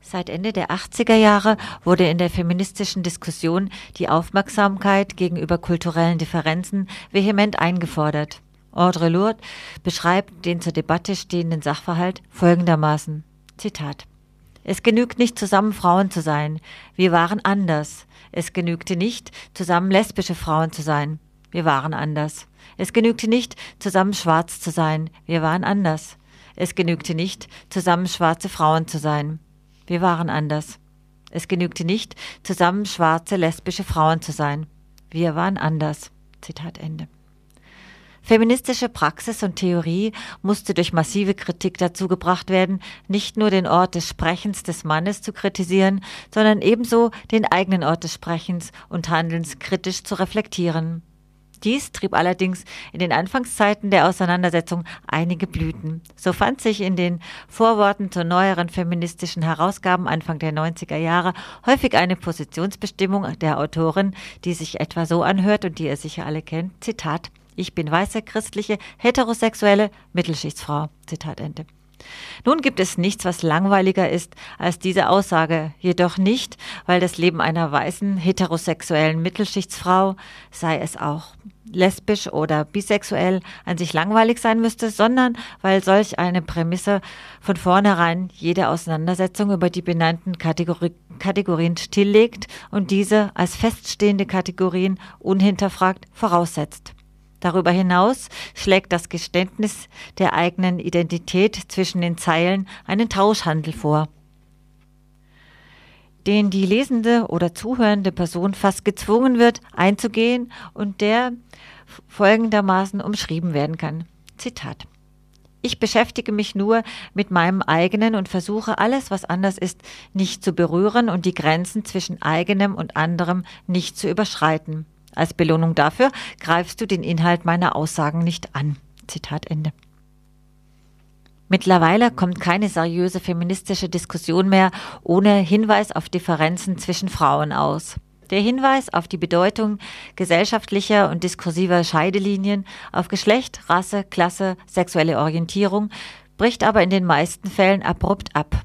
Seit Ende der 80er Jahre wurde in der feministischen Diskussion die Aufmerksamkeit gegenüber kulturellen Differenzen vehement eingefordert. Audre Lourdes beschreibt den zur Debatte stehenden Sachverhalt folgendermaßen. Zitat. Es genügt nicht, zusammen Frauen zu sein. Wir waren anders. Es genügte nicht, zusammen lesbische Frauen zu sein. Wir waren anders. Es genügte nicht, zusammen schwarz zu sein. Wir waren anders. Es genügte nicht, zusammen schwarze Frauen zu sein. Wir waren anders. Es genügte nicht, zusammen schwarze lesbische Frauen zu sein. Wir waren anders. Zitat Ende. Feministische Praxis und Theorie musste durch massive Kritik dazu gebracht werden, nicht nur den Ort des Sprechens des Mannes zu kritisieren, sondern ebenso den eigenen Ort des Sprechens und Handelns kritisch zu reflektieren. Dies trieb allerdings in den Anfangszeiten der Auseinandersetzung einige Blüten. So fand sich in den Vorworten zu neueren feministischen Herausgaben Anfang der 90er Jahre häufig eine Positionsbestimmung der Autorin, die sich etwa so anhört und die ihr sicher alle kennt. Zitat ich bin weiße, christliche, heterosexuelle Mittelschichtsfrau. Zitat Ende. Nun gibt es nichts, was langweiliger ist als diese Aussage, jedoch nicht, weil das Leben einer weißen, heterosexuellen Mittelschichtsfrau, sei es auch lesbisch oder bisexuell, an sich langweilig sein müsste, sondern weil solch eine Prämisse von vornherein jede Auseinandersetzung über die benannten Kategori Kategorien stilllegt und diese als feststehende Kategorien unhinterfragt voraussetzt. Darüber hinaus schlägt das Geständnis der eigenen Identität zwischen den Zeilen einen Tauschhandel vor, den die lesende oder zuhörende Person fast gezwungen wird, einzugehen und der folgendermaßen umschrieben werden kann. Zitat. Ich beschäftige mich nur mit meinem eigenen und versuche alles, was anders ist, nicht zu berühren und die Grenzen zwischen eigenem und anderem nicht zu überschreiten. Als Belohnung dafür greifst du den Inhalt meiner Aussagen nicht an. Zitat Ende. Mittlerweile kommt keine seriöse feministische Diskussion mehr ohne Hinweis auf Differenzen zwischen Frauen aus. Der Hinweis auf die Bedeutung gesellschaftlicher und diskursiver Scheidelinien auf Geschlecht, Rasse, Klasse, sexuelle Orientierung bricht aber in den meisten Fällen abrupt ab.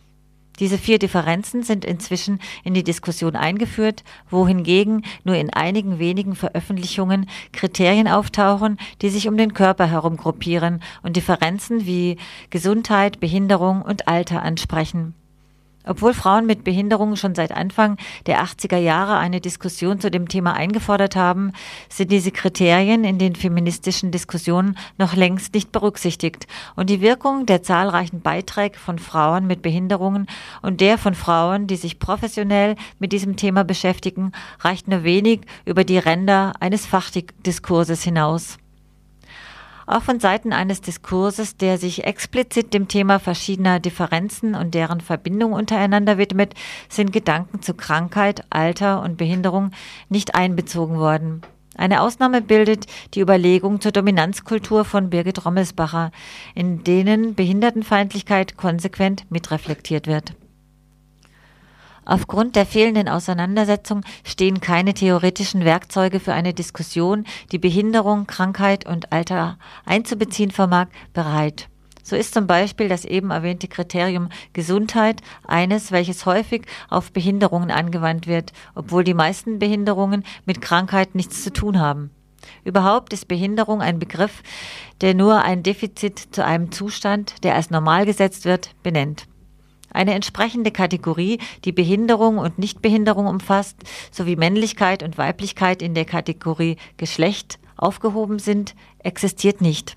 Diese vier Differenzen sind inzwischen in die Diskussion eingeführt, wohingegen nur in einigen wenigen Veröffentlichungen Kriterien auftauchen, die sich um den Körper herum gruppieren und Differenzen wie Gesundheit, Behinderung und Alter ansprechen. Obwohl Frauen mit Behinderungen schon seit Anfang der 80er Jahre eine Diskussion zu dem Thema eingefordert haben, sind diese Kriterien in den feministischen Diskussionen noch längst nicht berücksichtigt und die Wirkung der zahlreichen Beiträge von Frauen mit Behinderungen und der von Frauen, die sich professionell mit diesem Thema beschäftigen, reicht nur wenig über die Ränder eines Fachdiskurses hinaus. Auch von Seiten eines Diskurses, der sich explizit dem Thema verschiedener Differenzen und deren Verbindung untereinander widmet, sind Gedanken zu Krankheit, Alter und Behinderung nicht einbezogen worden. Eine Ausnahme bildet die Überlegung zur Dominanzkultur von Birgit Rommelsbacher, in denen Behindertenfeindlichkeit konsequent mitreflektiert wird. Aufgrund der fehlenden Auseinandersetzung stehen keine theoretischen Werkzeuge für eine Diskussion, die Behinderung, Krankheit und Alter einzubeziehen vermag, bereit. So ist zum Beispiel das eben erwähnte Kriterium Gesundheit eines, welches häufig auf Behinderungen angewandt wird, obwohl die meisten Behinderungen mit Krankheit nichts zu tun haben. Überhaupt ist Behinderung ein Begriff, der nur ein Defizit zu einem Zustand, der als normal gesetzt wird, benennt. Eine entsprechende Kategorie, die Behinderung und Nichtbehinderung umfasst, sowie Männlichkeit und Weiblichkeit in der Kategorie Geschlecht aufgehoben sind, existiert nicht.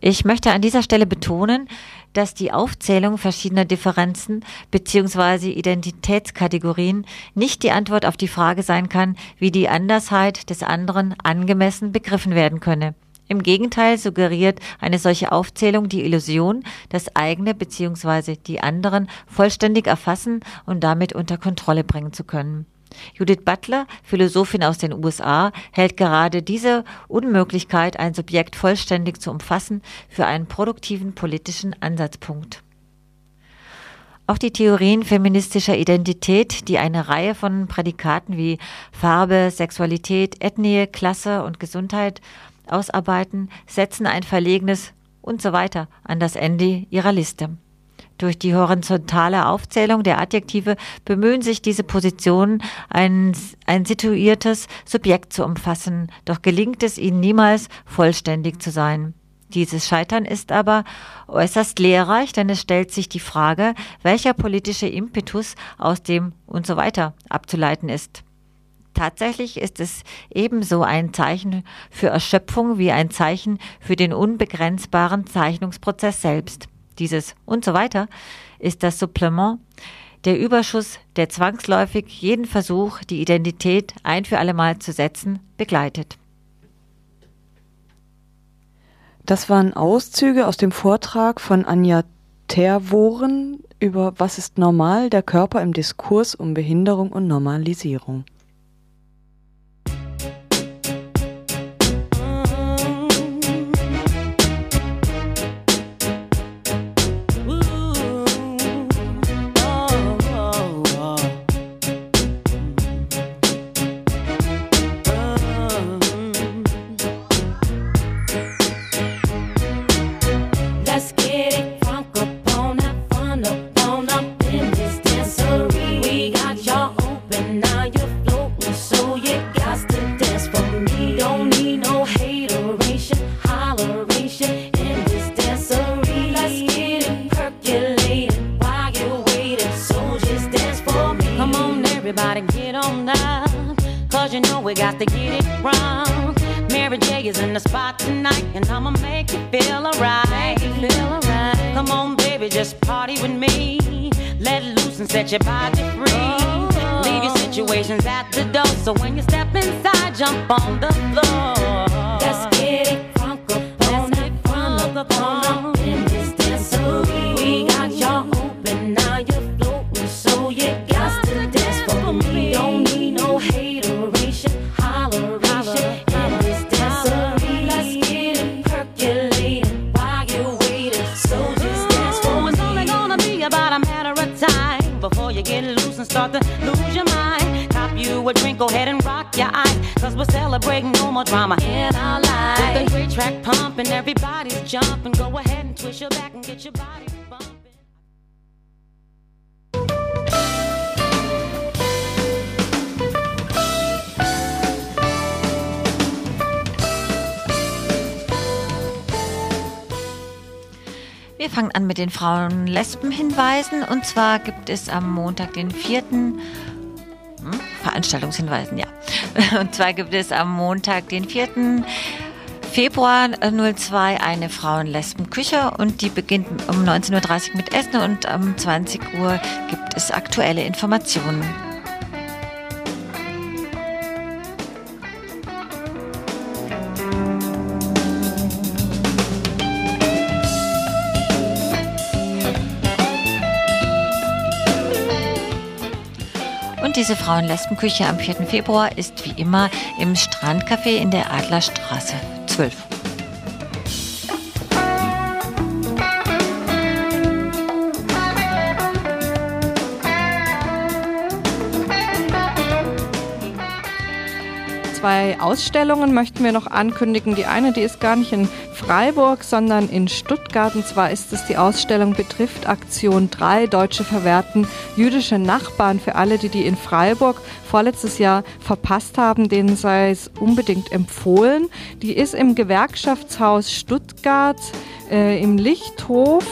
Ich möchte an dieser Stelle betonen, dass die Aufzählung verschiedener Differenzen bzw. Identitätskategorien nicht die Antwort auf die Frage sein kann, wie die Andersheit des anderen angemessen begriffen werden könne. Im Gegenteil suggeriert eine solche Aufzählung die Illusion, das eigene bzw. die anderen vollständig erfassen und damit unter Kontrolle bringen zu können. Judith Butler, Philosophin aus den USA, hält gerade diese Unmöglichkeit, ein Subjekt vollständig zu umfassen, für einen produktiven politischen Ansatzpunkt. Auch die Theorien feministischer Identität, die eine Reihe von Prädikaten wie Farbe, Sexualität, Ethnie, Klasse und Gesundheit ausarbeiten, setzen ein verlegenes und so weiter an das Ende ihrer Liste. Durch die horizontale Aufzählung der Adjektive bemühen sich diese Positionen, ein, ein situiertes Subjekt zu umfassen, doch gelingt es ihnen niemals, vollständig zu sein. Dieses Scheitern ist aber äußerst lehrreich, denn es stellt sich die Frage, welcher politische Impetus aus dem und so weiter abzuleiten ist. Tatsächlich ist es ebenso ein Zeichen für Erschöpfung wie ein Zeichen für den unbegrenzbaren Zeichnungsprozess selbst. Dieses und so weiter ist das Supplement, der Überschuss, der zwangsläufig jeden Versuch, die Identität ein für allemal zu setzen, begleitet. Das waren Auszüge aus dem Vortrag von Anja Terworen über Was ist normal, der Körper im Diskurs um Behinderung und Normalisierung. Mit den Frauen-Lesben-Hinweisen. Und zwar gibt es am Montag den vierten hm, Veranstaltungshinweisen, ja. Und zwar gibt es am Montag den 4. Februar 02 eine Frauen-Lesben-Küche und die beginnt um 19.30 Uhr mit Essen und um 20 Uhr gibt es aktuelle Informationen. Diese Frauen-Lesben-Küche am 4. Februar ist wie immer im Strandcafé in der Adlerstraße 12. Zwei Ausstellungen möchten wir noch ankündigen. Die eine, die ist gar nicht in Freiburg, sondern in Stuttgart. Und zwar ist es die Ausstellung betrifft Aktion 3, Deutsche verwerten jüdische Nachbarn. Für alle, die die in Freiburg vorletztes Jahr verpasst haben, denen sei es unbedingt empfohlen. Die ist im Gewerkschaftshaus Stuttgart äh, im Lichthof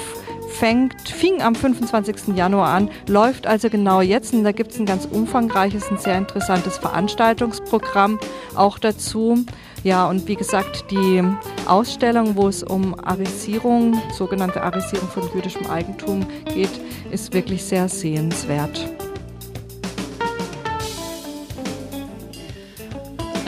fängt, fing am 25. Januar an, läuft also genau jetzt und da gibt es ein ganz umfangreiches und sehr interessantes Veranstaltungsprogramm auch dazu. Ja, und wie gesagt, die Ausstellung, wo es um Arisierung, sogenannte Arisierung von jüdischem Eigentum geht, ist wirklich sehr sehenswert.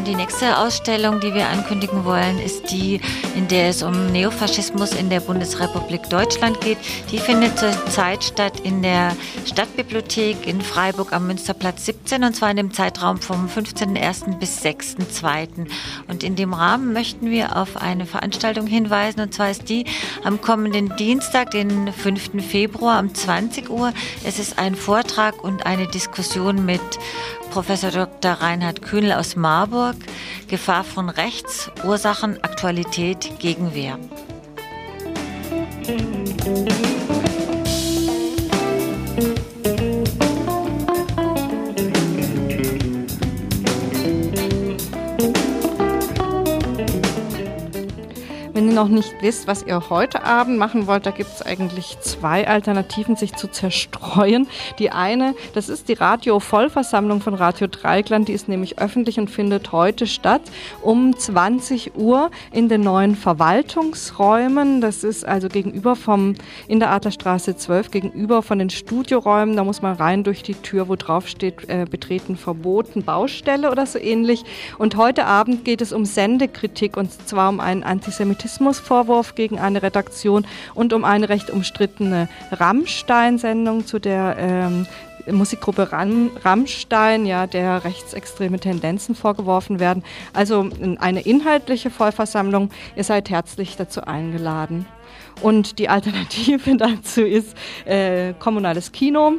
Die nächste Ausstellung, die wir ankündigen wollen, ist die, in der es um Neofaschismus in der Bundesrepublik Deutschland geht. Die findet zurzeit statt in der Stadtbibliothek in Freiburg am Münsterplatz 17 und zwar in dem Zeitraum vom 15.01. bis 6.02. Und in dem Rahmen möchten wir auf eine Veranstaltung hinweisen und zwar ist die am kommenden Dienstag, den 5. Februar um 20 Uhr. Es ist ein Vortrag und eine Diskussion mit Professor Dr. Reinhard Kühnel aus Marburg. Gefahr von rechts, Ursachen, Aktualität, Gegenwehr. Wenn noch nicht wisst, was ihr heute Abend machen wollt, da gibt es eigentlich zwei Alternativen, sich zu zerstreuen. Die eine, das ist die Radio-Vollversammlung von Radio Dreigland, die ist nämlich öffentlich und findet heute statt um 20 Uhr in den neuen Verwaltungsräumen. Das ist also gegenüber vom, in der Adlerstraße 12, gegenüber von den Studioräumen. Da muss man rein durch die Tür, wo drauf steht, äh, betreten verboten, Baustelle oder so ähnlich. Und heute Abend geht es um Sendekritik und zwar um einen Antisemitismus Rassismusvorwurf gegen eine Redaktion und um eine recht umstrittene Rammstein-Sendung, zu der ähm, Musikgruppe Ram, Rammstein, ja, der rechtsextreme Tendenzen vorgeworfen werden. Also eine inhaltliche Vollversammlung. Ihr seid herzlich dazu eingeladen. Und die Alternative dazu ist äh, kommunales Kino.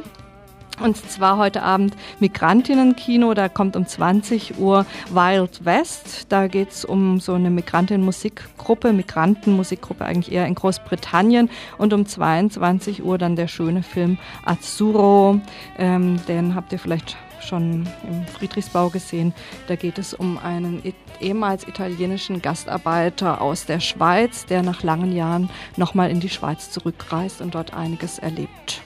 Und zwar heute Abend Migrantinnenkino, da kommt um 20 Uhr Wild West. Da geht es um so eine Migrantinnen-Musikgruppe, Migrantenmusikgruppe eigentlich eher in Großbritannien. Und um 22 Uhr dann der schöne Film Azzurro. Ähm, den habt ihr vielleicht schon im Friedrichsbau gesehen. Da geht es um einen ehemals italienischen Gastarbeiter aus der Schweiz, der nach langen Jahren nochmal in die Schweiz zurückreist und dort einiges erlebt.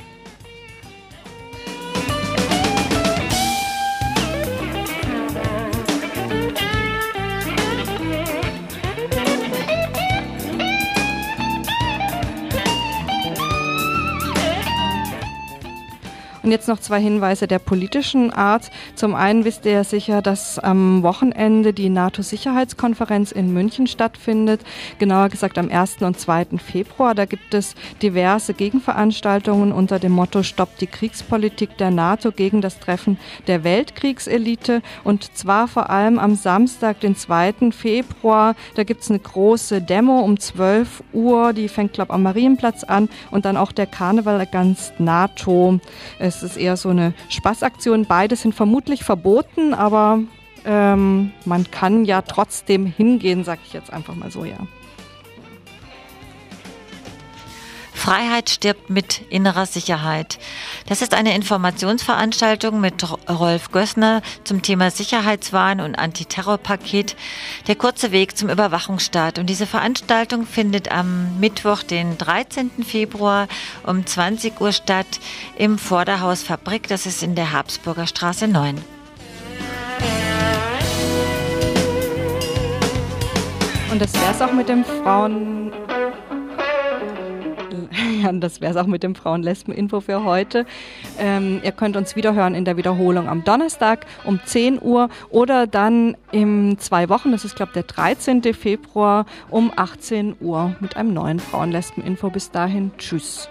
Und jetzt noch zwei Hinweise der politischen Art. Zum einen wisst ihr ja sicher, dass am Wochenende die NATO-Sicherheitskonferenz in München stattfindet. Genauer gesagt am 1. und 2. Februar. Da gibt es diverse Gegenveranstaltungen unter dem Motto Stoppt die Kriegspolitik der NATO gegen das Treffen der Weltkriegselite. Und zwar vor allem am Samstag, den 2. Februar. Da gibt es eine große Demo um 12 Uhr. Die fängt, glaube ich, am Marienplatz an. Und dann auch der Karneval ganz NATO. Es ist eher so eine Spaßaktion. Beide sind vermutlich verboten, aber ähm, man kann ja trotzdem hingehen, sag ich jetzt einfach mal so, ja. Freiheit stirbt mit innerer Sicherheit. Das ist eine Informationsveranstaltung mit Rolf Gössner zum Thema Sicherheitswahn und Antiterrorpaket, der kurze Weg zum Überwachungsstaat. Und diese Veranstaltung findet am Mittwoch, den 13. Februar um 20 Uhr statt im Vorderhaus Fabrik. Das ist in der Habsburger Straße 9. Und das wäre es auch mit dem Frauen Jan, das wäre es auch mit dem Frauen-Lesben-Info für heute. Ähm, ihr könnt uns wiederhören in der Wiederholung am Donnerstag um 10 Uhr oder dann in zwei Wochen, das ist glaube ich der 13. Februar um 18 Uhr mit einem neuen Frauen-Lesben-Info. Bis dahin, tschüss.